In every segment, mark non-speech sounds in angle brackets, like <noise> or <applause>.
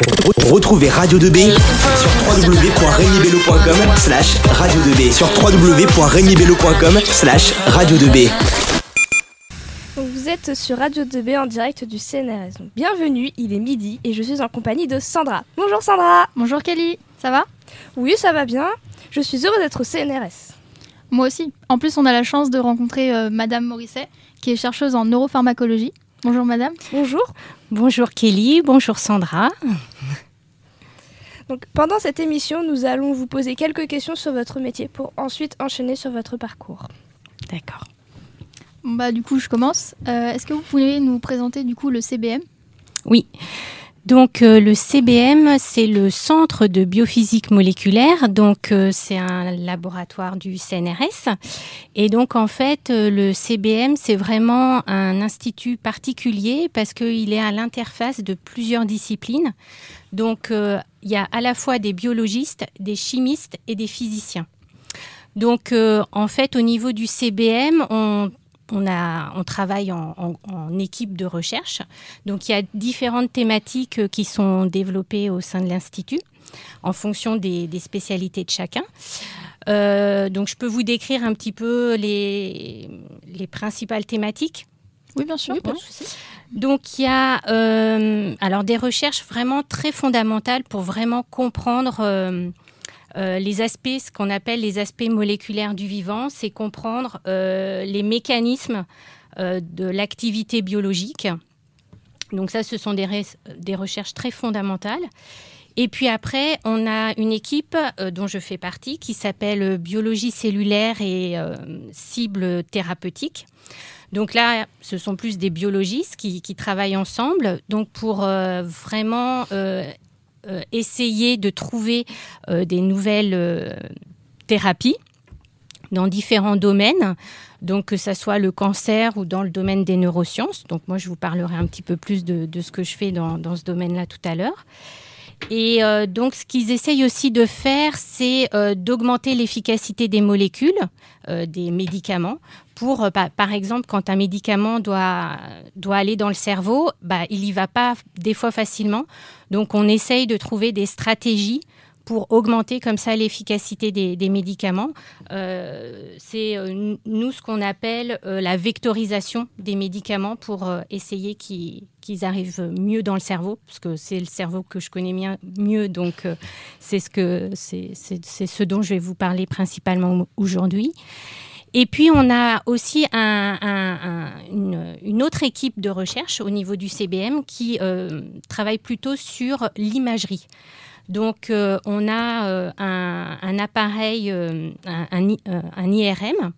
Retrouvez Radio 2B sur www.regnibello.com slash radio 2B sur www.regnibello.com slash radio 2B. Vous êtes sur Radio 2B en direct du CNRS. Donc, bienvenue, il est midi et je suis en compagnie de Sandra. Bonjour Sandra. Bonjour Kelly, ça va? Oui, ça va bien. Je suis heureuse d'être au CNRS. Moi aussi. En plus, on a la chance de rencontrer euh, Madame Morisset, qui est chercheuse en neuropharmacologie. Bonjour Madame. Bonjour. Bonjour Kelly, bonjour Sandra. Donc, pendant cette émission, nous allons vous poser quelques questions sur votre métier pour ensuite enchaîner sur votre parcours. D'accord. Bah, du coup, je commence. Euh, Est-ce que vous pouvez nous présenter du coup le CBM Oui. Donc euh, le CBM, c'est le Centre de biophysique moléculaire. Donc euh, c'est un laboratoire du CNRS. Et donc en fait, euh, le CBM, c'est vraiment un institut particulier parce qu'il est à l'interface de plusieurs disciplines. Donc il y a à la fois des biologistes, des chimistes et des physiciens. Donc en fait, au niveau du CBM, on on, a, on travaille en, en- en équipe de recherche. Donc il y a différentes thématiques euh, qui sont développées au sein de l'Institut en fonction des, des spécialités de chacun. Euh, donc je peux vous décrire un petit peu les, les principales thématiques. Oui, bien sûr. Ouais. Donc il y a euh, alors des recherches vraiment très fondamentales pour vraiment comprendre euh, les aspects, ce qu'on appelle les aspects moléculaires du vivant, c'est comprendre euh, les mécanismes euh, de l'activité biologique. Donc ça, ce sont des, recherches très fondamentales. Et puis après, on a une équipe dont je fais partie qui s'appelle biologie cellulaire et cibles thérapeutiques. Donc là, ce sont plus des biologistes qui, travaillent ensemble, donc pour vraiment euh, essayer de trouver euh, des nouvelles euh, thérapies dans différents domaines, donc que ce soit le cancer ou dans le domaine des neurosciences. Donc moi, je vous parlerai un petit peu plus de, ce que je fais dans, ce domaine-là tout à l'heure. Et euh, donc, ce qu'ils essayent aussi de faire, c'est euh, d'augmenter l'efficacité des molécules, euh, des médicaments, euh, pa- par exemple, quand un médicament doit, doit aller dans le cerveau, bah, il n'y va pas des fois facilement. Donc, on essaye de trouver des stratégies pour augmenter comme ça l'efficacité des, médicaments. Euh, c'est euh, nous ce qu'on appelle la vectorisation des médicaments pour essayer qu'ils arrivent mieux dans le cerveau, parce que c'est le cerveau que je connais mieux, donc c'est ce, que- c'est ce dont je vais vous parler principalement aujourd'hui. Et puis, on a aussi un- un- un- une, autre équipe de recherche au niveau du CBM qui euh, travaille plutôt sur l'imagerie. Donc, euh, on a euh, un, appareil, un, IRM,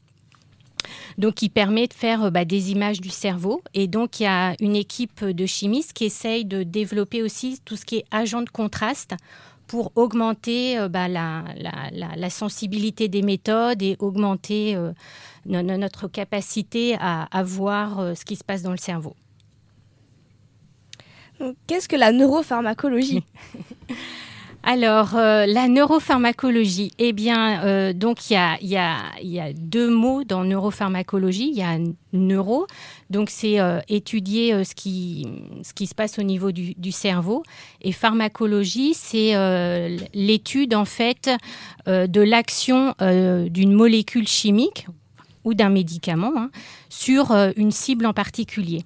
qui permet de faire bah, des images du cerveau. Et donc, il y a une équipe de chimistes qui essaye de développer aussi tout ce qui est agent de contraste pour augmenter euh, bah, la, la- la- la sensibilité des méthodes et augmenter euh, no- no- notre capacité à, à voir euh, ce qui se passe dans le cerveau. Qu'est-ce que la neuropharmacologie? <laughs> Alors, euh, la neuropharmacologie, eh bien, euh, donc il y a, deux mots dans neuropharmacologie. Il y a neuro, donc c'est euh, étudier ce, qui, se passe au niveau du, cerveau. Et pharmacologie, c'est l'étude, en fait, de l'action d'une molécule chimique ou d'un médicament hein, sur une cible en particulier.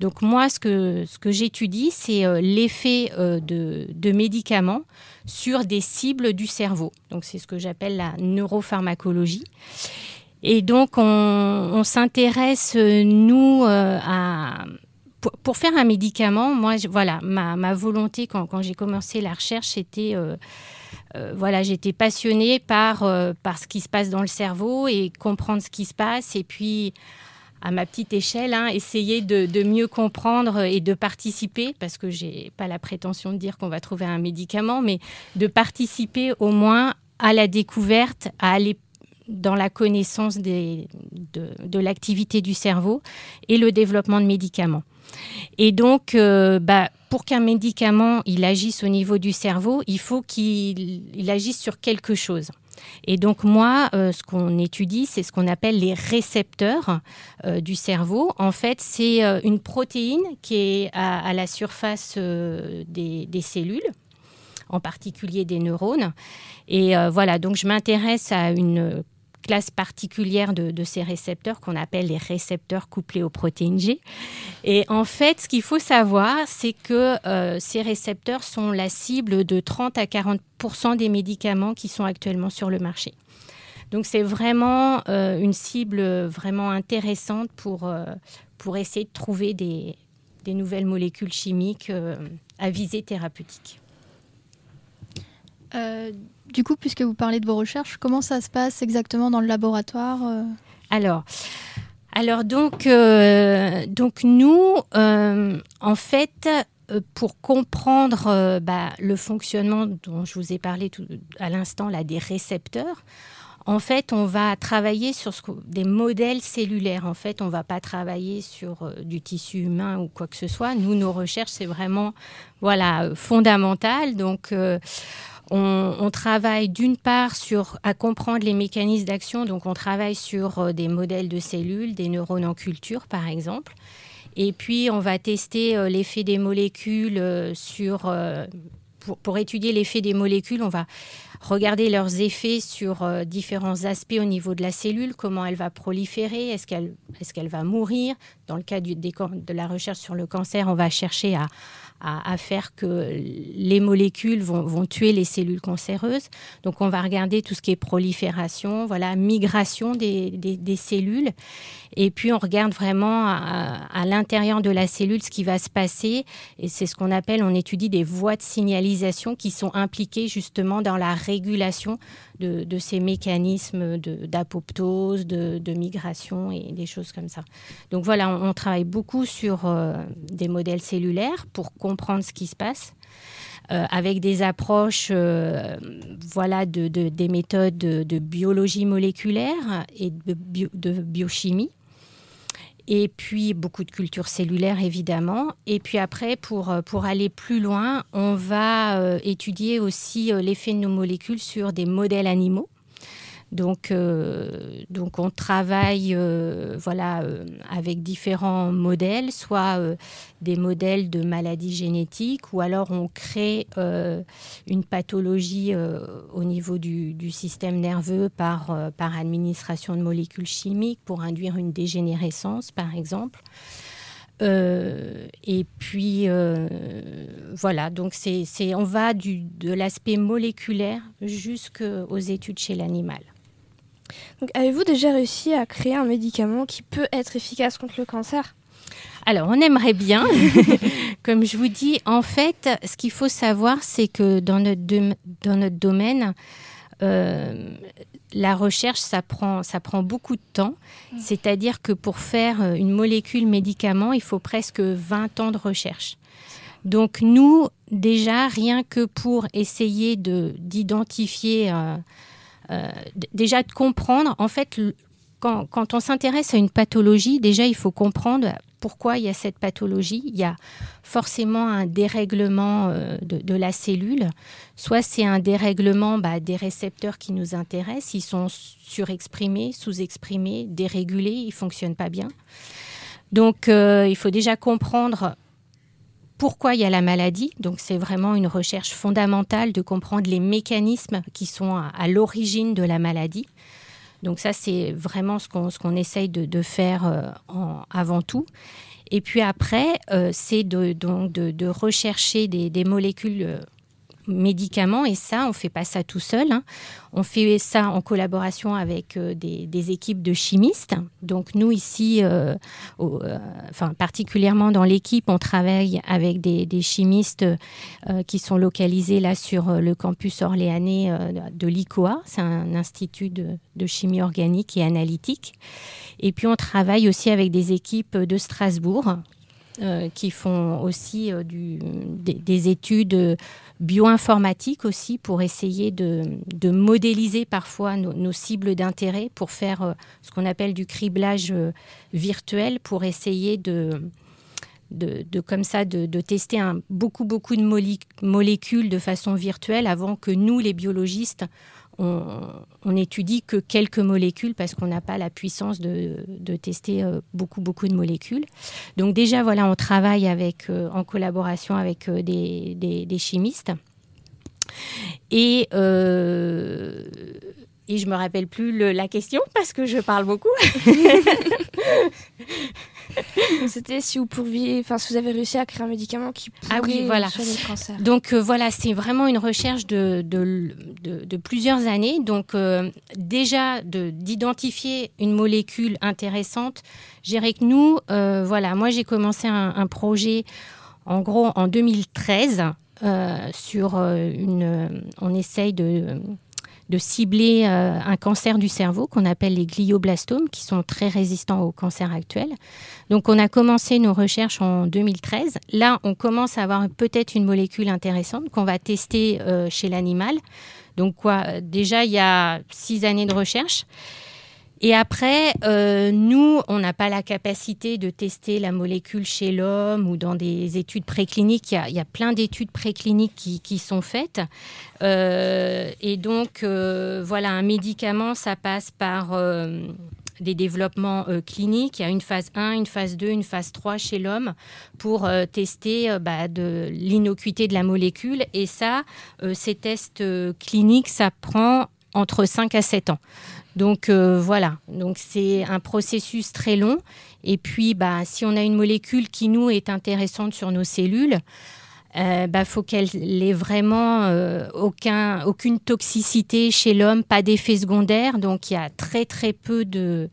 Donc moi, ce que, ce que j'étudie, c'est euh, l'effet euh, de, de médicaments sur des cibles du cerveau. Donc c'est ce que j'appelle la neuropharmacologie. Et donc on, on s'intéresse, euh, nous, à... Pour, faire un médicament, moi, voilà, ma, ma volonté quand, quand j'ai commencé la recherche, c'était... voilà, j'étais passionnée par, par ce qui se passe dans le cerveau et comprendre ce qui se passe. Et puis, à ma petite échelle, hein, essayer de, mieux comprendre et de participer, parce que j'ai pas la prétention de dire qu'on va trouver un médicament, mais de participer au moins à la découverte, à aller dans la connaissance de, l'activité du cerveau et le développement de médicaments. Et donc, euh, bah, pour qu'un médicament il agisse au niveau du cerveau, il faut qu'il il agisse sur quelque chose. Et donc moi, euh, ce qu'on étudie, c'est ce qu'on appelle les récepteurs euh, du cerveau. En fait, c'est euh, une protéine qui est à, la surface des, cellules, en particulier des neurones. Et voilà, donc je m'intéresse à une classe particulière de, ces récepteurs qu'on appelle les récepteurs couplés aux protéines G. Et en fait, ce qu'il faut savoir, c'est que euh, ces récepteurs sont la cible de 30 à 40% des médicaments qui sont actuellement sur le marché. Donc c'est vraiment euh, une cible vraiment intéressante pour, euh, pour essayer de trouver des, des nouvelles molécules chimiques à visée thérapeutique. Du coup, puisque vous parlez de vos recherches, comment ça se passe exactement dans le laboratoire euh Alors, alors donc, euh, donc nous, euh, en fait, pour comprendre bah, le fonctionnement dont je vous ai parlé tout, à l'instant là des récepteurs, en fait, on va travailler sur des modèles cellulaires. En fait, on ne va pas travailler sur du tissu humain ou quoi que ce soit. Nous, nos recherches, c'est vraiment voilà fondamental. Donc on, travaille d'une part sur à comprendre les mécanismes d'action, donc on travaille sur euh, des modèles de cellules, des neurones en culture par exemple. Et puis on va tester euh, l'effet des molécules euh, sur pour, étudier l'effet des molécules, on va regarder leurs effets sur différents aspects au niveau de la cellule, comment elle va proliférer, est-ce qu'elle est va mourir? Dans le cas de la recherche sur le cancer, on va chercher à, à, faire que les molécules vont, tuer les cellules cancéreuses. Donc on va regarder tout ce qui est prolifération, voilà, migration des, cellules. Et puis on regarde vraiment à, l'intérieur de la cellule ce qui va se passer. Et c'est ce qu'on appelle, on étudie des voies de signalisation qui sont impliquées justement dans la régulation de, ces mécanismes d'apoptose, de, migration et des choses comme ça. Donc voilà, on, travaille beaucoup sur euh, des modèles cellulaires pour comprendre ce qui se passe. Euh, avec des approches euh, voilà, de, des méthodes de, biologie moléculaire et de biochimie et puis beaucoup de culture cellulaire évidemment. Et puis après, pour, euh, pour aller plus loin, on va étudier aussi l'effet de nos molécules sur des modèles animaux. Donc, euh, donc on travaille euh, voilà, euh, avec différents modèles, soit des modèles de maladies génétiques, ou alors on crée une pathologie au niveau du, système nerveux par, administration de molécules chimiques pour induire une dégénérescence, par exemple. et puis voilà, donc c'est, on va de l'aspect moléculaire jusqu'aux études chez l'animal. Avez-vous déjà réussi à créer un médicament qui peut être efficace contre le cancer? Alors, on aimerait bien. <laughs> Comme je vous dis, en fait, ce qu'il faut savoir, c'est que dans notre, dans notre domaine, euh, la recherche, ça prend, ça prend beaucoup de temps. Mm. C'est-à-dire que pour faire euh, une molécule médicament, il faut presque 20 ans de recherche. Donc nous, déjà, rien que pour essayer d'identifier... Euh, euh, déjà de comprendre, en fait, quand, quand on s'intéresse à une pathologie, déjà il faut comprendre pourquoi il y a cette pathologie. Il y a forcément un dérèglement euh, de, la cellule. Soit c'est un dérèglement bah, des récepteurs qui nous intéressent, ils sont surexprimés, sous-exprimés, dérégulés, ils ne fonctionnent pas bien. Donc euh, il faut déjà comprendre pourquoi il y a la maladie. Donc c'est vraiment une recherche fondamentale de comprendre les mécanismes qui sont à, l'origine de la maladie. Donc ça, c'est vraiment ce qu'on essaye de, faire euh, avant tout. Et puis après, euh, c'est de, de, rechercher des, des molécules euh, médicaments. Et ça, on ne fait pas ça tout seul. Hein. On fait ça en collaboration avec euh, des, équipes de chimistes. Donc nous, ici, euh, euh, particulièrement dans l'équipe, on travaille avec des, chimistes qui sont localisés là sur le campus orléanais de l'ICOA. C'est un institut de, chimie organique et analytique. Et puis on travaille aussi avec des équipes de Strasbourg qui font aussi du, des, études bioinformatique aussi pour essayer de, modéliser parfois nos, cibles d'intérêt pour faire euh, ce qu'on appelle du criblage euh, virtuel pour essayer de, comme ça de, tester beaucoup beaucoup de molécules de façon virtuelle avant que nous les biologistes on, n'étudie que quelques molécules parce qu'on n'a pas la puissance de, tester beaucoup, beaucoup de molécules. Donc déjà, voilà, on travaille avec, en collaboration avec des, chimistes. Et, et je me rappelle plus la question parce que je parle beaucoup. <laughs> <laughs> C'était si vous pouviez, enfin si vous avez réussi à créer un médicament qui pourrait ah oui, voilà. le cancer. Donc euh, voilà, c'est vraiment une recherche de, de, de, plusieurs années. Donc euh, déjà d'identifier une molécule intéressante. Je dirais que nous, euh, voilà, moi j'ai commencé un, un, projet en gros en 2013 sur une, on essaye de de cibler euh, un cancer du cerveau qu'on appelle les glioblastomes, qui sont très résistants au cancer actuel. Donc on a commencé nos recherches en 2013. Là, on commence à avoir peut-être une molécule intéressante qu'on va tester euh, chez l'animal. Donc quoi, déjà, il y a six années de recherche. Et après, euh, nous, on n'a pas la capacité de tester la molécule chez l'homme ou dans des études précliniques. Il y a, plein d'études précliniques qui, sont faites. Euh, et donc, euh, voilà, un médicament, ça passe par des développements cliniques. Il y a une phase 1, une phase 2, une phase 3 chez l'homme pour tester bah, de l'innocuité de la molécule. Et ça, ces tests cliniques, ça prend entre 5 à 7 ans. Donc euh, voilà, donc c'est un processus très long. Et puis, bah, si on a une molécule qui nous est intéressante sur nos cellules, euh, bah, faut qu'elle ait vraiment euh, aucun, aucune toxicité chez l'homme, pas d'effet secondaire. Donc il y a très très peu de,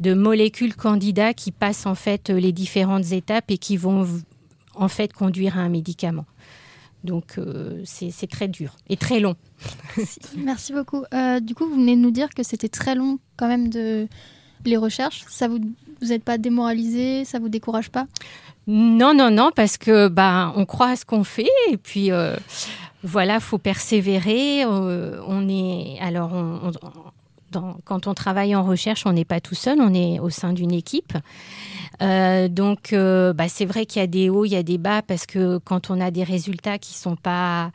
de molécules candidats qui passent en fait les différentes étapes et qui vont en fait conduire à un médicament. Donc euh, c'est très dur et très long. Merci, beaucoup. Euh, du coup, vous venez de nous dire que c'était très long quand même de les recherches. Ça vous vous n'êtes pas démoralisé Ça vous décourage pas? Non, non, non, parce que bah on croit à ce qu'on fait et puis euh, voilà, faut persévérer. on est alors quand on travaille en recherche, on n'est pas tout seul, on est au sein d'une équipe. Euh, donc, euh, bah, c'est vrai qu'il y a des hauts, il y a des bas, parce que quand on a des résultats qui sont pas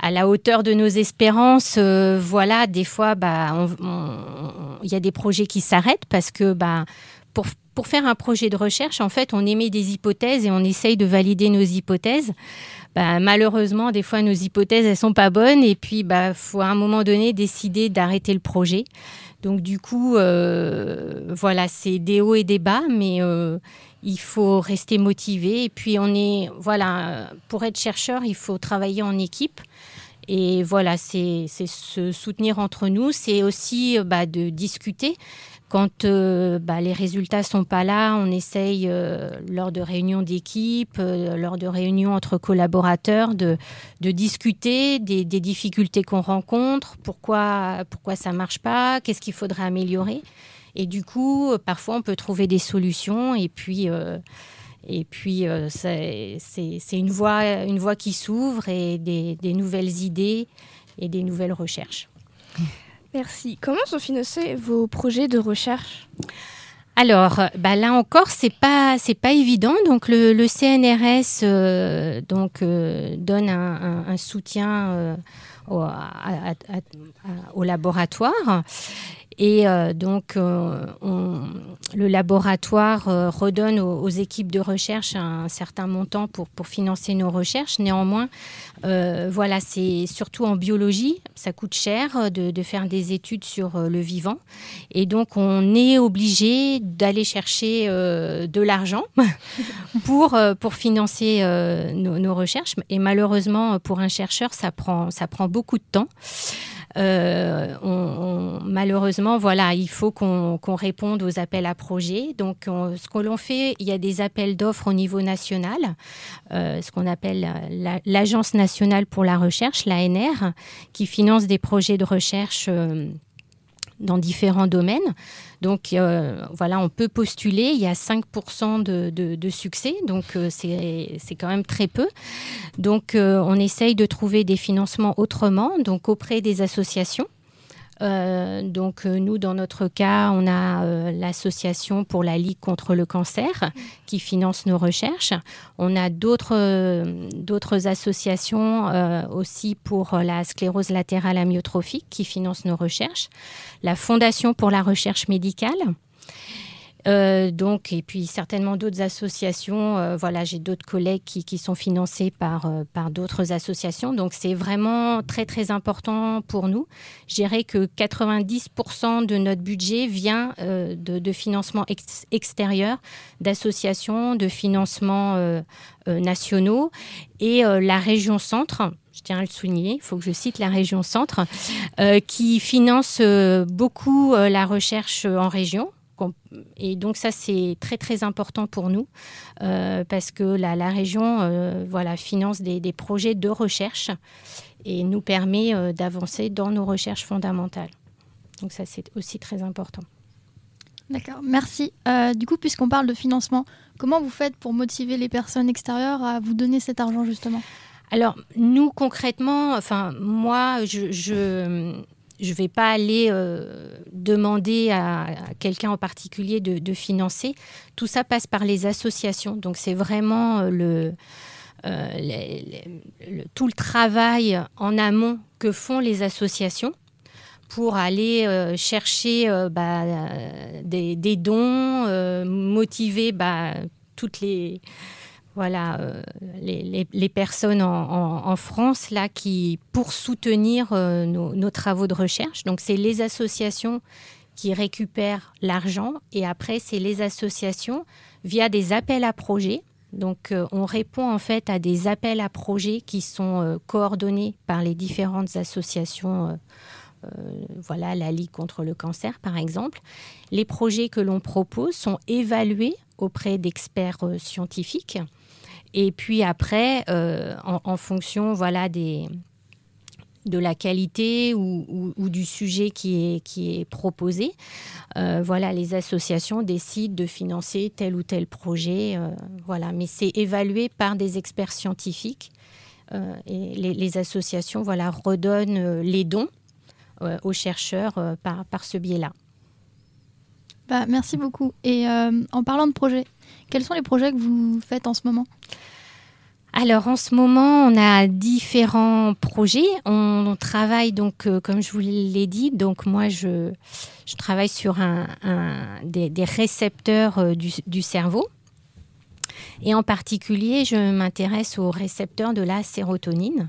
à la hauteur de nos espérances, euh, voilà, des fois, bah, il y a des projets qui s'arrêtent parce que, bah, pour, pour faire un projet de recherche, en fait, on émet des hypothèses et on essaye de valider nos hypothèses. Bah, malheureusement, des fois, nos hypothèses, elles sont pas bonnes et puis, bah, faut à un moment donné décider d'arrêter le projet. Donc du coup, euh, voilà, c'est des hauts et des bas, mais euh, il faut rester motivé. Et puis on est, voilà, pour être chercheur, il faut travailler en équipe. Et voilà, c'est se soutenir entre nous, c'est aussi bah, de discuter. Quand euh, bah, les résultats sont pas là, on essaye euh, lors de réunions d'équipe, euh, lors de réunions entre collaborateurs, de, discuter des, difficultés qu'on rencontre, pourquoi pourquoi ça marche pas, qu'est-ce qu'il faudrait améliorer. Et du coup, parfois on peut trouver des solutions et puis c'est une voie qui s'ouvre et des nouvelles idées et des nouvelles recherches. Merci. Comment sont financés vos projets de recherche? Alors, bah là encore, c'est pas pas évident. Donc le, CNRS euh, donc euh, donne un, soutien euh, au, laboratoire et euh, donc, euh, le laboratoire euh, redonne aux, équipes de recherche un, certain montant pour, financer nos recherches. Néanmoins, voilà, c'est surtout en biologie, ça coûte cher de, faire des études sur le vivant. Et donc, on est obligé d'aller chercher de l'argent <laughs> pour, financer nos, recherches. Et malheureusement, pour un chercheur, ça prend beaucoup de temps. Euh, malheureusement, voilà, il faut qu'on réponde aux appels à projets. Donc, ce que l'on fait, il y a des appels d'offres au niveau national, euh, ce qu'on appelle l'Agence nationale pour la recherche, l'ANR, qui finance des projets de recherche. Euh, dans différents domaines. Donc euh, voilà, on peut postuler, il y a 5% de, succès, donc euh, c'est quand même très peu. Donc euh, on essaye de trouver des financements autrement, donc auprès des associations. Euh, donc nous, dans notre cas, on a l'association pour la Ligue contre le cancer qui finance nos recherches. On a d'autres d'autres associations aussi pour la sclérose latérale amyotrophique qui finance nos recherches. La Fondation pour la recherche médicale euh, donc, et puis certainement d'autres associations. Euh, voilà, j'ai d'autres collègues qui, sont financés par, euh, par d'autres associations. Donc, c'est vraiment très, très important pour nous. Je dirais que 90% de notre budget vient de, de, financement extérieur, d'associations, de financements nationaux. Et la région centre, je tiens à le souligner, il faut que je cite la région centre, qui finance beaucoup la recherche en région et donc ça, c'est très très important pour nous euh, parce que la, la région euh, voilà, finance des, des, projets de recherche et nous permet euh, d'avancer dans nos recherches fondamentales. Donc ça, c'est aussi très important. D'accord, merci. du coup, puisqu'on parle de financement, comment vous faites pour motiver les personnes extérieures à vous donner cet argent justement? Alors, nous, concrètement, enfin, moi, je, je je ne vais pas aller euh, demander à, quelqu'un en particulier de, financer. Tout ça passe par les associations. Donc c'est vraiment euh, le, tout le travail en amont que font les associations pour aller euh, chercher bah, des, dons, motiver bah, toutes les voilà, euh, les, personnes en, France là qui pour soutenir euh, nos, travaux de recherche. Donc c'est les associations qui récupèrent l'argent et après c'est les associations via des appels à projets. Donc euh, on répond en fait à des appels à projets qui sont coordonnés par les différentes associations. voilà, la Ligue contre le cancer, par exemple. Les projets que l'on propose sont évalués auprès d'experts scientifiques et puis après, euh, en, fonction voilà, de la qualité ou, du sujet qui est, proposé, euh, voilà, les associations décident de financer tel ou tel projet. Euh, voilà. Mais c'est évalué par des experts scientifiques. et les, associations voilà, redonnent les dons aux chercheurs par, ce biais-là. Bah, merci beaucoup. Et en parlant de projets, quels sont les projets que vous faites en ce moment? Alors en ce moment, on a différents projets. On, travaille donc, euh, comme je vous l'ai dit, donc moi je, travaille sur des, récepteurs euh, du, cerveau. Et en particulier, je m'intéresse aux récepteurs de la sérotonine.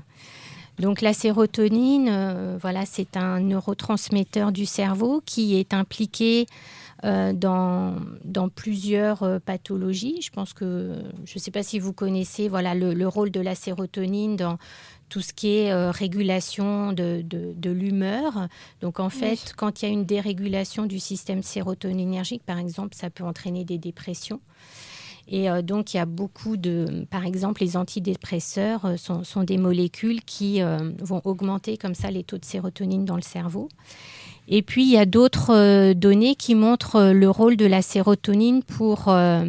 Donc la sérotonine, euh, voilà, c'est un neurotransmetteur du cerveau qui est impliqué euh, dans, dans, plusieurs euh, pathologies. Je pense que, je ne sais pas si vous connaissez voilà, le, rôle de la sérotonine dans tout ce qui est euh, régulation de, de, l'humeur. Donc en fait, quand il y a une dérégulation du système sérotoninergique, par exemple, ça peut entraîner des dépressions. Et donc, il y a beaucoup de, par exemple, les antidépresseurs sont, sont des molécules qui vont augmenter comme ça les taux de sérotonine dans le cerveau. Et puis, il y a d'autres euh, données qui montrent euh, le rôle de la sérotonine pour, euh,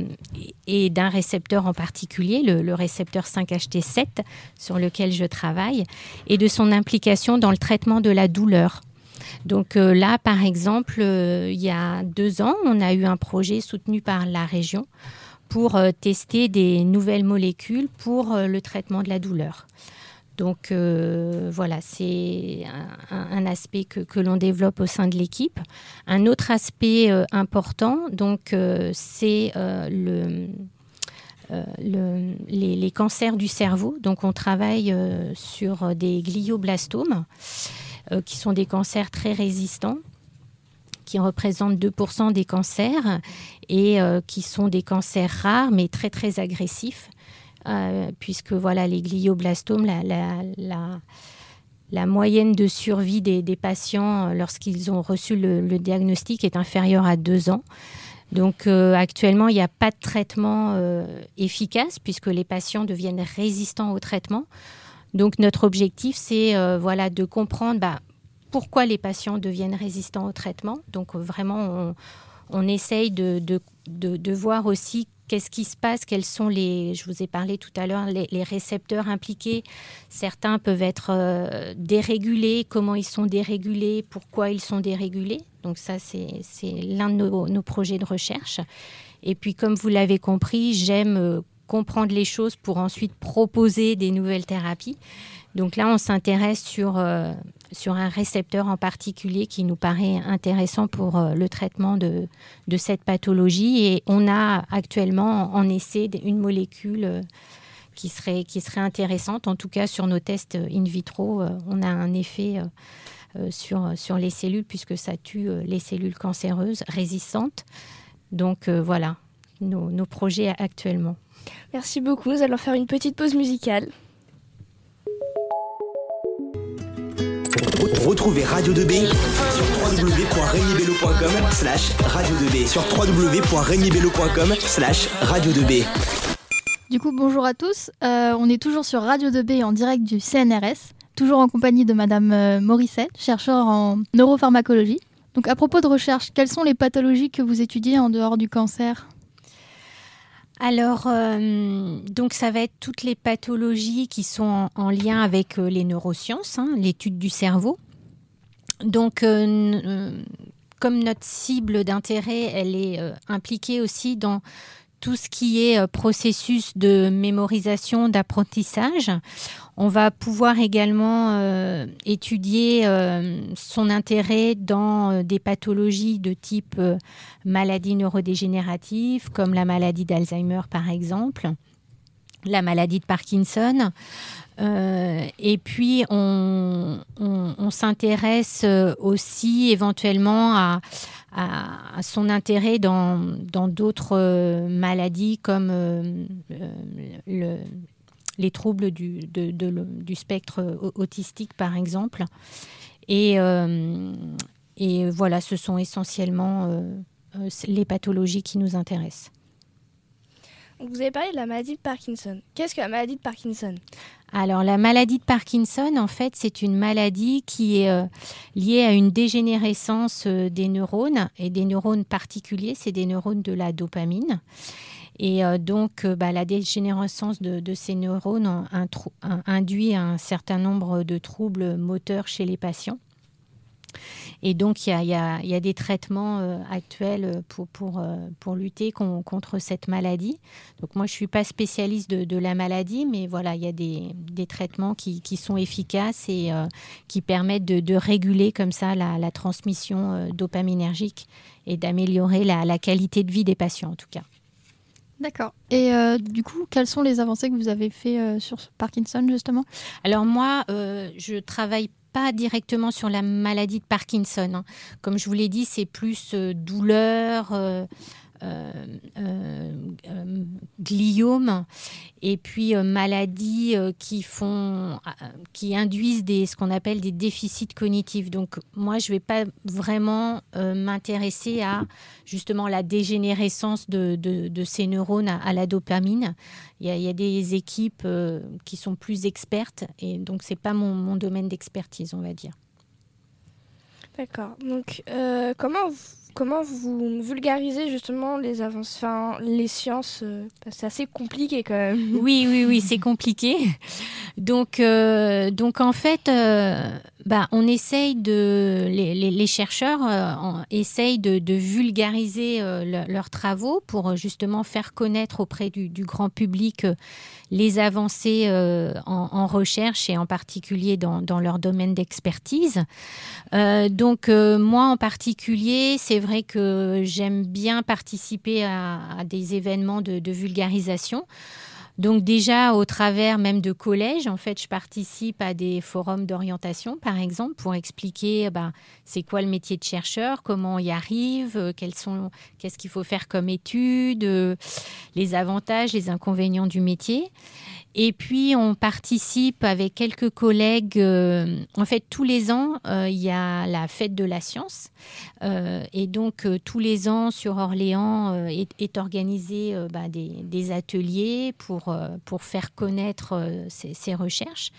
et d'un récepteur en particulier, le, récepteur 5-HT7 sur lequel je travaille, et de son implication dans le traitement de la douleur. Donc là, par exemple, il y a deux ans, on a eu un projet soutenu par la région pour tester des nouvelles molécules pour le traitement de la douleur. Donc euh, voilà, c'est un, aspect que, l'on développe au sein de l'équipe. Un autre aspect euh, important, donc, euh, c'est le, les, cancers du cerveau. Donc on travaille sur des glioblastomes, qui sont des cancers très résistants qui représentent 2% des cancers et qui sont des cancers rares mais très très agressifs euh, puisque voilà, les glioblastomes, la, moyenne de survie des, patients euh, lorsqu'ils ont reçu le, diagnostic est inférieure à deux ans. Donc euh, actuellement, il n'y a pas de traitement efficace puisque les patients deviennent résistants au traitement. Donc notre objectif, c'est voilà, de comprendre bah, pourquoi les patients deviennent résistants au traitement. Donc vraiment, on, essaye de, voir aussi qu'est-ce qui se passe, quels sont les, je vous ai parlé tout à l'heure, les, récepteurs impliqués. Certains peuvent être euh, dérégulés, comment ils sont dérégulés, pourquoi ils sont dérégulés? Donc ça, c'est l'un de nos, projets de recherche. Et puis, comme vous l'avez compris, j'aime euh, comprendre les choses pour ensuite proposer des nouvelles thérapies. Donc là, on s'intéresse sur euh, sur un récepteur en particulier qui nous paraît intéressant pour euh, le traitement de, cette pathologie. Et on a actuellement en essai une molécule euh, qui serait, qui serait intéressante. En tout cas, sur nos tests in vitro, euh, on a un effet sur, sur les cellules puisque ça tue les cellules cancéreuses résistantes. Donc voilà nos, nos projets actuellement. Merci beaucoup. Nous allons faire une petite pause musicale. Retrouvez Radio 2B sur www.regnibello.com slash radio 2B sur www.regnibello.com slash radio 2B. Du coup, bonjour à tous. Euh, on est toujours sur Radio 2B en direct du CNRS, toujours en compagnie de Madame euh, Morissette, chercheur en neuropharmacologie. Donc, à propos de recherche, quelles sont les pathologies que vous étudiez en dehors du cancer? Alors, euh, donc ça va être toutes les pathologies qui sont en, lien avec les neurosciences, hein, l'étude du cerveau. Donc, euh, euh, comme notre cible d'intérêt, elle est euh, impliquée aussi dans tout ce qui est processus de mémorisation, d'apprentissage. On va pouvoir également étudier son intérêt dans des pathologies de type maladie neurodégénérative, comme la maladie d'Alzheimer par exemple, la maladie de Parkinson. Euh, et puis, on, s'intéresse euh, aussi éventuellement à, son intérêt dans d'autres euh, maladies comme les troubles du, spectre autistique, par exemple. Et voilà, ce sont essentiellement les pathologies qui nous intéressent. Vous avez parlé de la maladie de Parkinson. Qu'est-ce que la maladie de Parkinson? Alors la maladie de Parkinson, en fait, c'est une maladie qui est euh, liée à une dégénérescence euh, des neurones et des neurones particuliers, c'est des neurones de la dopamine. Et euh, donc, bah, la dégénérescence de, ces neurones induit un certain nombre de troubles moteurs chez les patients. Et donc, il y a, des traitements euh, actuels pour, pour, euh, pour lutter contre cette maladie. Donc, moi, je ne suis pas spécialiste de, la maladie, mais voilà, il y a des, des traitements qui, qui, sont efficaces et euh, qui permettent de, de, réguler comme ça la, la transmission dopaminergique et d'améliorer la, la, qualité de vie des patients, en tout cas. D'accord. Et du coup, quelles sont les avancées que vous avez fait sur Parkinson, justement? Alors moi, je travaille pas directement sur la maladie de Parkinson. Hein. Comme je vous l'ai dit, c'est plus euh, douleur, euh, gliome et puis maladies qui font, qui induisent des, ce qu'on appelle des déficits cognitifs. Donc moi, je ne vais pas vraiment m'intéresser à justement la dégénérescence de, ces neurones à, la dopamine. Il y, a, des équipes qui sont plus expertes et donc c'est pas mon, domaine d'expertise, on va dire. D'accord. Donc, comment comment vous vulgarisez justement les avances, enfin, les sciences euh, C'est assez compliqué quand même. <laughs> Oui, oui, oui, c'est compliqué. Donc, euh, donc en fait, euh, bah, on essaye de, les, chercheurs essayent de, vulgariser leurs travaux pour justement faire connaître auprès du, grand public les avancées en, recherche et en particulier dans, leur domaine d'expertise. donc moi en particulier, c'est vrai que j'aime bien participer à, des événements de, vulgarisation. Donc déjà au travers même de collèges, en fait, je participe à des forums d'orientation, par exemple, pour expliquer bah, c'est quoi le métier de chercheur, comment on y arrive, euh, quels sont, qu'est-ce qu'il faut faire comme études, euh, les avantages, les inconvénients du métier. Et puis, on participe avec quelques collègues. Euh, en fait, tous les ans, euh, il y a la fête de la science. Euh, et donc, tous les ans, sur Orléans, est, organisé bah, des, ateliers pour, pour faire connaître ces, recherches.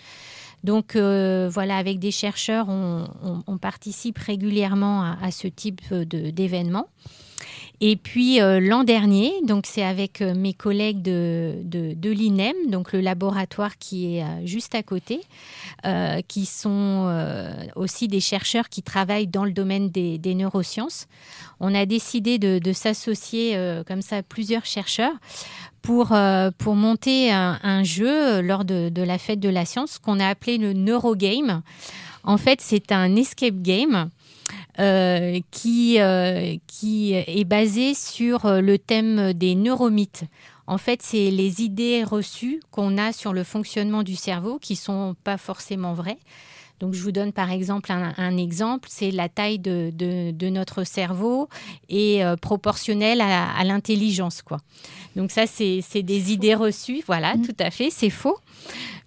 Donc, voilà, avec des chercheurs, on, participe régulièrement à, à ce type d'événements. Et puis l'an dernier, donc c'est avec mes collègues de, de, l'INEM, donc le laboratoire qui est juste à côté, qui sont aussi des chercheurs qui travaillent dans le domaine des, neurosciences. On a décidé de, s'associer comme ça plusieurs chercheurs pour, euh, pour monter un, jeu euh, lors de, la fête de la science qu'on a appelé le Neurogame. En fait, c'est un escape game euh, qui, qui est basé sur le thème des neuromythes. En fait, c'est les idées reçues qu'on a sur le fonctionnement du cerveau qui sont pas forcément vraies. Donc, je vous donne par exemple un, exemple, c'est la taille de, de, notre cerveau est euh, proportionnelle à, l'intelligence. quoi. Donc ça, c'est des idées reçues. Voilà, mm. tout à fait, c'est faux.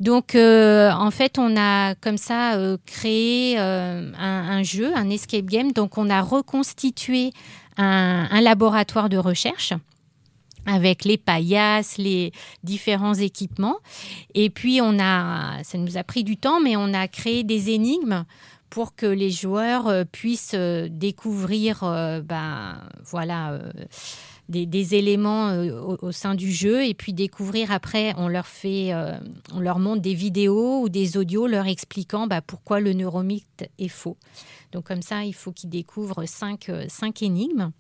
Donc, euh, en fait, on a comme ça euh, créé un, un, jeu, un escape game. Donc, on a reconstitué un, un laboratoire de recherche avec les paillasses, les différents équipements. Et puis, on a, ça nous a pris du temps, mais on a créé des énigmes pour que les joueurs euh, puissent euh, découvrir euh, ben, voilà, des, éléments au, sein du jeu et puis découvrir après, on leur, fait, on leur montre des vidéos ou des audios leur expliquant ben, pourquoi le neuromythe est faux. Donc comme ça, il faut qu'ils découvrent cinq, cinq énigmes.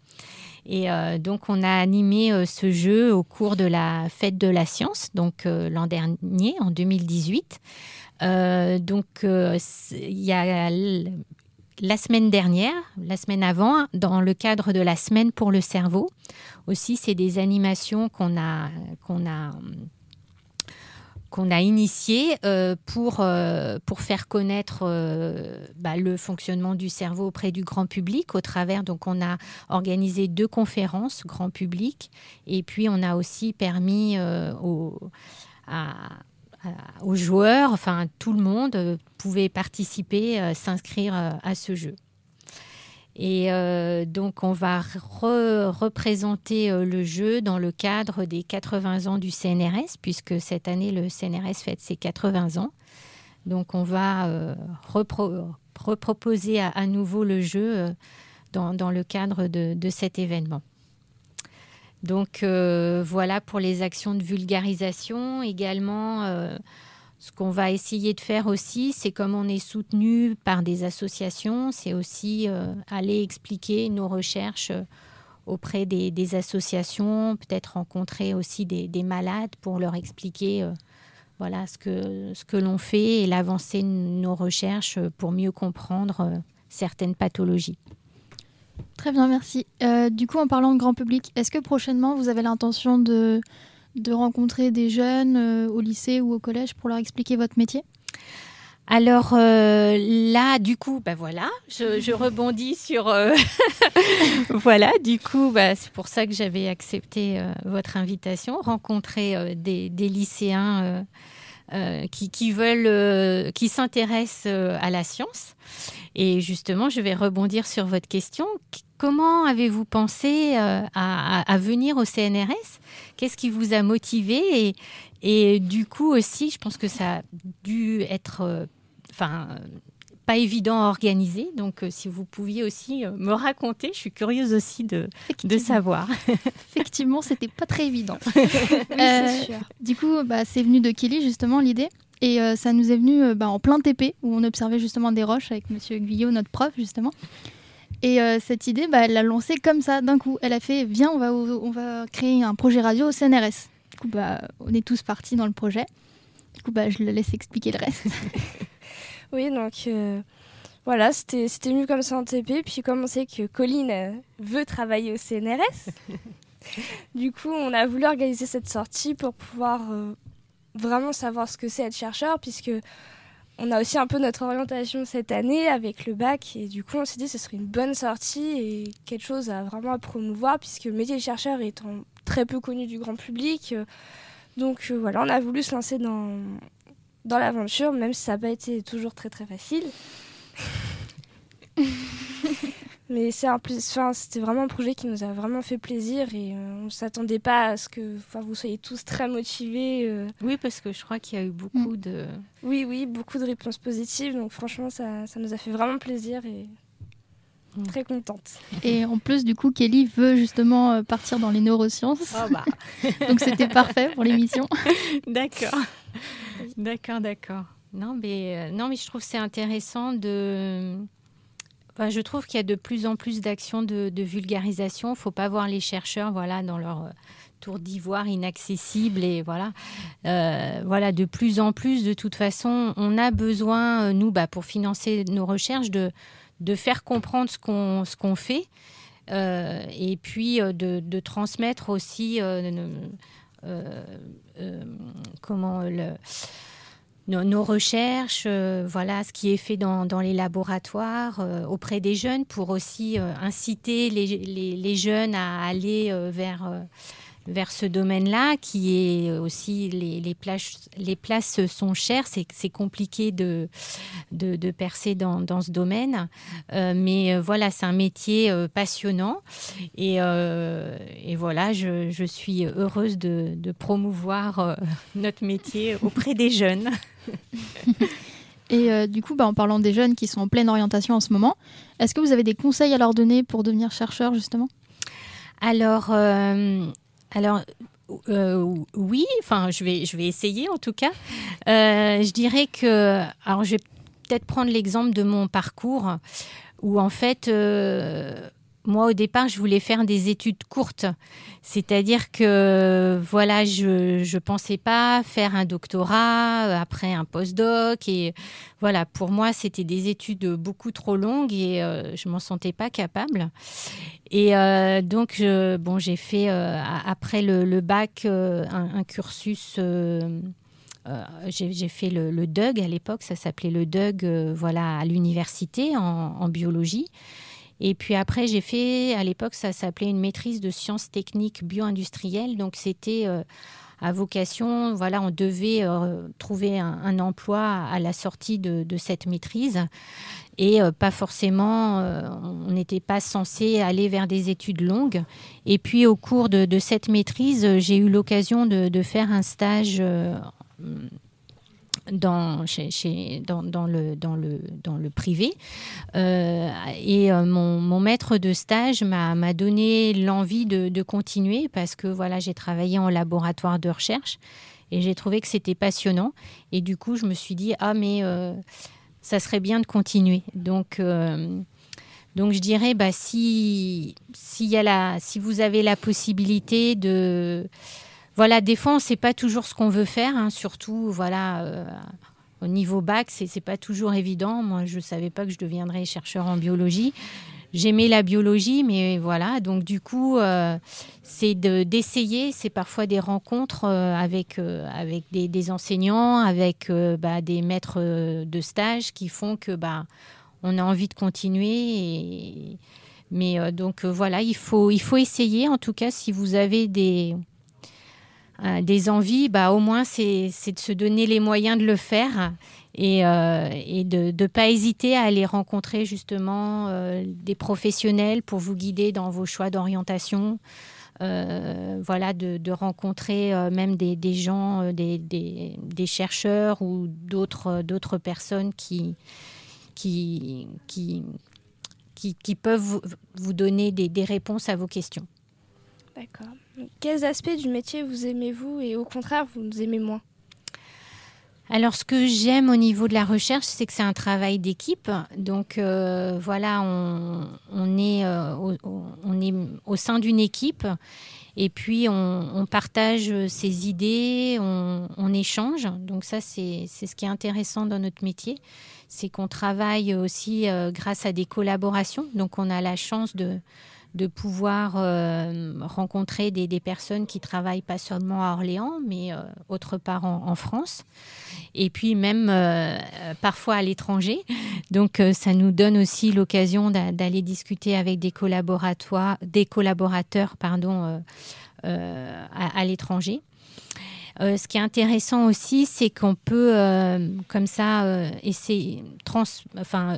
Et euh, donc, on a animé euh, ce jeu au cours de la fête de la science, donc euh, l'an dernier, en 2018. donc, il y a la semaine dernière, la semaine avant, dans le cadre de la semaine pour le cerveau. Aussi, c'est des animations qu'on a, qu'on a qu'on a initié euh, pour, euh, pour faire connaître euh, bah, le fonctionnement du cerveau auprès du grand public. Au travers donc on a organisé deux conférences grand public. Et puis on a aussi permis aux, aux joueurs enfin tout le monde pouvait participer s'inscrire à ce jeu et euh, donc, on va représenter euh, le jeu dans le cadre des 80 ans du CNRS, puisque cette année, le CNRS fête ses 80 ans. Donc, on va euh, reproposer à, nouveau le jeu dans, le cadre de, de cet événement. Donc, voilà pour les actions de vulgarisation. Également, ce qu'on va essayer de faire aussi, c'est comme on est soutenu par des associations, c'est aussi euh, aller expliquer nos recherches euh, auprès des, associations, peut-être rencontrer aussi des, malades pour leur expliquer euh, voilà, ce que, ce que l'on fait et l'avancée de nos recherches pour mieux comprendre certaines pathologies. Très bien, merci. du coup, en parlant de grand public, est-ce que prochainement vous avez l'intention de de rencontrer des jeunes euh, au lycée ou au collège pour leur expliquer votre métier alors euh, là, du coup, bah je, rebondis sur euh, <laughs> voilà. Du coup, bah, c'est pour ça que j'avais accepté votre invitation, rencontrer des, lycéens qui, veulent, qui s'intéressent à la science. Et justement, je vais rebondir sur votre question. Comment avez-vous pensé euh, à, venir au CNRS Qu'est-ce qui vous a motivé? Et, du coup aussi, je pense que ça a dû être, euh, enfin, pas évident à organiser. Donc, euh, si vous pouviez aussi me raconter, je suis curieuse aussi de, de savoir. <laughs> <laughs> Effectivement, c'était pas très évident. <laughs> sûr. Du coup, bah, c'est venu de Kelly justement l'idée. Et ça nous est venu bah, en plein TP, où on observait justement des roches avec Monsieur Guyot, notre prof, justement. Et euh, cette idée, bah, elle l'a lancée comme ça, d'un coup. Elle a fait Viens, on va, on va créer un projet radio au CNRS. Du coup, bah, on est tous partis dans le projet. Du coup, bah, je le laisse expliquer le reste. <laughs> oui, donc euh, voilà, c'était mieux comme ça en TP. Puis, comme on sait que Colline euh, veut travailler au CNRS, <laughs> du coup, on a voulu organiser cette sortie pour pouvoir vraiment savoir ce que c'est être chercheur, puisque on a aussi un peu notre orientation cette année avec le bac et du coup on s'est dit que ce serait une bonne sortie et quelque chose à vraiment promouvoir puisque le métier de chercheur étant très peu connu du grand public. Euh, donc euh, voilà, on a voulu se lancer dans, dans l'aventure même si ça n'a pas été toujours très très facile. Mais c'est un enfin, c'était vraiment un projet qui nous a vraiment fait plaisir et euh, on ne s'attendait pas à ce que vous soyez tous très motivés. Euh. Oui, parce que je crois qu'il y a eu beaucoup mm. de... Oui, oui, beaucoup de réponses positives. Donc franchement, ça, ça, nous a fait vraiment plaisir. Et... très contente. Et en plus, du coup, Kelly veut justement euh, partir dans les neurosciences. Oh bah. <laughs> Donc c'était parfait pour l'émission. <laughs> D'accord. D'accord, d'accord. Non, mais, euh, non, mais je trouve que c'est intéressant de. Je trouve qu'il y a de plus en plus d'actions de, vulgarisation. Il ne faut pas voir les chercheurs voilà, dans leur euh, tour d'ivoire inaccessible. Et voilà, Euh, voilà, de plus en plus, de toute façon, on a besoin, euh, nous, bah, pour financer nos recherches, de, faire comprendre ce qu'on fait. et puis de, de transmettre aussi comment le, nos, recherches, euh, voilà ce qui est fait dans, les laboratoires euh, auprès des jeunes pour aussi euh, inciter les, les- jeunes à aller vers, vers ce domaine-là qui est aussi les, les, places, les places sont chères, c'est compliqué de, de, de percer dans, dans ce domaine. Euh, mais euh, voilà, c'est un métier euh, passionnant et, euh, et voilà, je, je suis heureuse de, de promouvoir euh, <laughs> notre métier auprès des jeunes. <laughs> Et euh, du coup, bah, en parlant des jeunes qui sont en pleine orientation en ce moment, est-ce que vous avez des conseils à leur donner pour devenir chercheur justement? Alors, euh, alors euh, oui, enfin, je vais, je vais essayer en tout cas. Euh, je dirais que, alors, je vais peut-être prendre l'exemple de mon parcours où en fait, euh, moi au départ, je voulais faire des études courtes, c'est-à-dire que voilà, je je pensais pas faire un doctorat euh, après un postdoc et voilà, pour moi, c'était des études beaucoup trop longues et euh, je m'en sentais pas capable. Et euh, donc, bon, j'ai fait euh, après le, bac un, cursus. j'ai fait le, DUG à l'époque, ça s'appelait le DUG, voilà, à l'université en biologie. Et puis après, j'ai fait, à l'époque, ça s'appelait une maîtrise de sciences techniques bio-industrielles. Donc, c'était euh, à vocation, voilà, on devait euh, trouver un, emploi à la sortie de, cette maîtrise. Et euh, pas forcément, on n'était pas censé aller vers des études longues. Et puis, au cours de, cette maîtrise, j'ai eu l'occasion de faire un stage. Dans, chez, dans, le, dans, le, dans le privé. Euh, et euh, mon, mon maître de stage m'a donné l'envie de, de continuer parce que voilà, j'ai travaillé en laboratoire de recherche et j'ai trouvé que c'était passionnant. Et du coup, je me suis dit, ah, mais euh, ça serait bien de continuer. Donc, donc je dirais, bah, si, s'il y a la, si vous avez la possibilité de voilà, des fois, on ne sait pas toujours ce qu'on veut faire, hein, surtout voilà, euh, au niveau bac, c'est c'est pas toujours évident. Moi, je ne savais pas que je deviendrais chercheur en biologie. J'aimais la biologie, mais voilà, donc du coup, euh, c'est de- d'essayer. C'est parfois des rencontres euh, avec, avec des, enseignants, avec bah, des maîtres de stage qui font que bah, on a envie de continuer. Mais donc voilà, il faut, il faut essayer. En tout cas, si vous avez des, euh, des envies, bah, au moins c'est de se donner les moyens de le faire et, euh, et de ne pas hésiter à aller rencontrer justement euh, des professionnels pour vous guider dans vos choix d'orientation. Voilà, de, de rencontrer même des, des gens, des, des, des chercheurs ou d'autres personnes qui, qui, qui, qui, qui peuvent vous, donner des réponses à vos questions. D'accord. Quels aspects du métier vous aimez-vous et au contraire, vous aimez moins? Alors, ce que j'aime au niveau de la recherche, c'est que c'est un travail d'équipe. Donc, euh, voilà, on, on est, euh, on est au sein d'une équipe et puis on, partage ses idées, on, échange. Donc, ça, c'est c'est ce qui est intéressant dans notre métier. C'est qu'on travaille aussi euh, grâce à des collaborations. Donc, on a la chance de, de pouvoir euh, rencontrer des, personnes qui travaillent pas seulement à Orléans, mais euh, autre part en, France et puis même euh, parfois à l'étranger. Donc ça nous donne aussi l'occasion d'a- d'aller discuter avec des collaborateurs, des collaborateurs pardon, à l'étranger. Euh, ce qui est intéressant aussi, c'est qu'on peut, euh, comme ça, euh,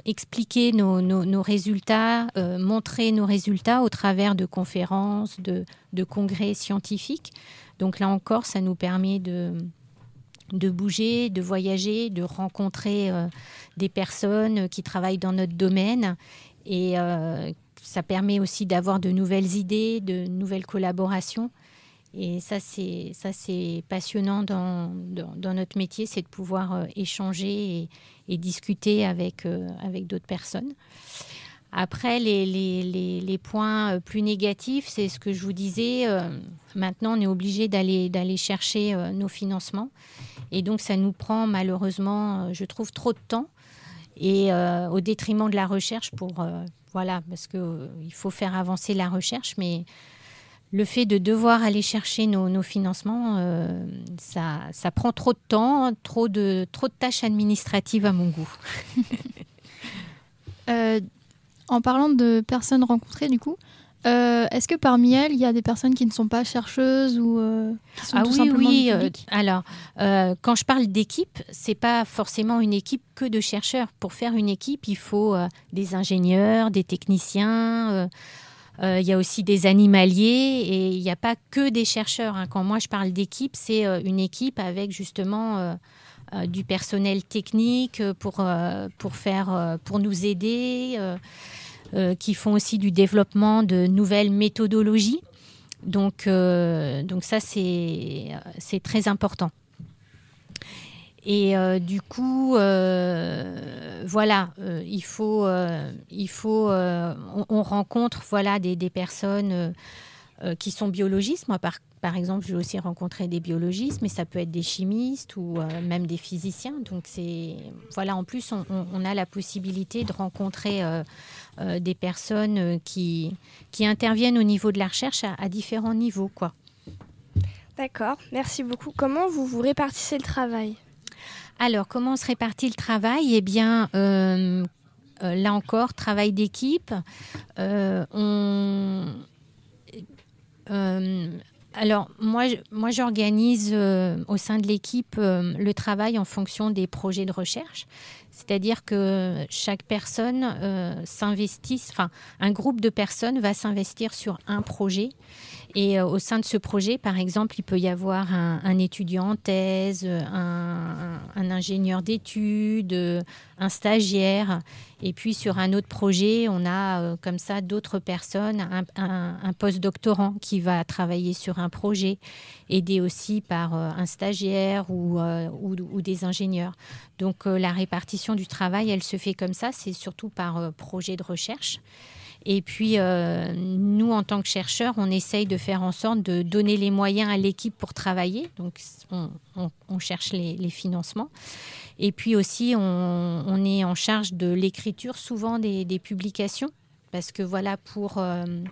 expliquer nos, résultats, montrer nos résultats au travers de conférences, de, congrès scientifiques. Donc là encore, ça nous permet de, bouger, de voyager, de rencontrer des personnes qui travaillent dans notre domaine Et ça permet aussi d'avoir de nouvelles idées, de nouvelles collaborations. Et ça, c'est ça, c'est passionnant dans, dans, notre métier, c'est de pouvoir euh, échanger et, discuter avec euh, avec d'autres personnes. Après, les, les, les, points euh, plus négatifs, c'est ce que je vous disais. maintenant, on est obligé d'aller d'aller chercher nos financements, et donc ça nous prend malheureusement, je trouve, trop de temps, et au détriment de la recherche pour voilà, parce que il faut faire avancer la recherche, mais le fait de devoir aller chercher nos, financements, euh, ça, ça, prend trop de temps, trop de, trop de tâches administratives à mon goût. <laughs> Euh, en parlant de personnes rencontrées, du coup, euh, est-ce que parmi elles, il y a des personnes qui ne sont pas chercheuses ou qui sont ah tout oui, simplement oui. alors, quand je parle d'équipe, c'est pas forcément une équipe que de chercheurs. Pour faire une équipe, il faut des ingénieurs, des techniciens il y a aussi des animaliers et il n'y a pas que des chercheurs. Hein. Quand moi je parle d'équipe, c'est euh, une équipe avec justement euh, du personnel technique pour, pour, faire, pour nous aider, qui font aussi du développement de nouvelles méthodologies. Donc, donc ça, c'est très important. Et euh, du coup, euh, voilà, euh, il faut, il faut, on, rencontre voilà des, personnes qui sont biologistes. Moi, par, par exemple, j'ai aussi rencontré des biologistes, mais ça peut être des chimistes ou même des physiciens. Donc c'est, voilà, en plus, on, on, a la possibilité de rencontrer des personnes qui, qui interviennent au niveau de la recherche à, à différents niveaux, quoi. D'accord, merci beaucoup. Comment vous vous répartissez le travail? Alors, comment se répartit le travail? Eh bien, euh, euh, là encore, travail d'équipe. Euh, alors, moi j'organise au sein de l'équipe le travail en fonction des projets de recherche. C'est-à-dire que chaque personne s'investit, enfin, un groupe de personnes va s'investir sur un projet et euh, au sein de ce projet, par exemple, il peut y avoir un, étudiant en thèse, un, ingénieur d'études, un stagiaire. Et puis sur un autre projet, on a euh, comme ça d'autres personnes, un, un post-doctorant qui va travailler sur un projet, aidé aussi par euh, un stagiaire ou, ou, des ingénieurs. Donc la répartition du travail, elle se fait comme ça, c'est surtout par projet de recherche. Et puis, euh, nous, en tant que chercheurs, on essaye de faire en sorte de donner les moyens à l'équipe pour travailler. Donc, on, cherche les, financements. Et puis aussi, on, est en charge de l'écriture souvent des, publications. Parce que voilà, pour... Euh, euh,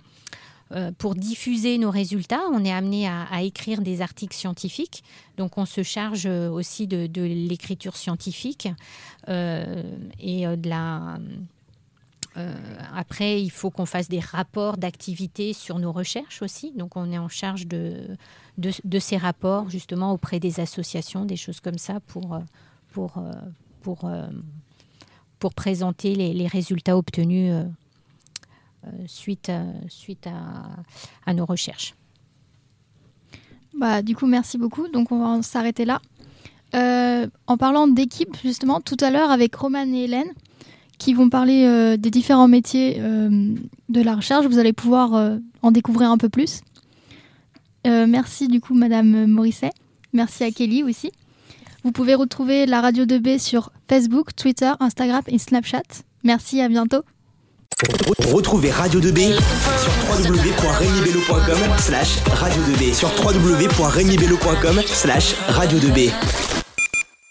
pour diffuser nos résultats, on est amené à, écrire des articles scientifiques. Donc, on se charge aussi de, l'écriture scientifique et de la, euh, après, il faut qu'on fasse des rapports d'activité sur nos recherches aussi. Donc, on est en charge de, ces rapports, justement, auprès des associations, des choses comme ça, euh, euh, pour présenter les, résultats obtenus suite, suite à, nos recherches. Bah, du coup, merci beaucoup. Donc, on va s'arrêter là. en parlant d'équipe, justement, tout à l'heure, avec Roman et Hélène, qui vont parler euh, des différents métiers euh, de la recherche. Vous allez pouvoir euh, en découvrir un peu plus. merci du coup Madame Morisset. Merci à Kelly aussi. Vous pouvez retrouver la radio 2B sur Facebook, Twitter, Instagram et Snapchat. Merci, à bientôt. Retrouvez Radio 2B sur www.regnibello.com slash radio 2B sur www.regnibello.com slash radio 2B.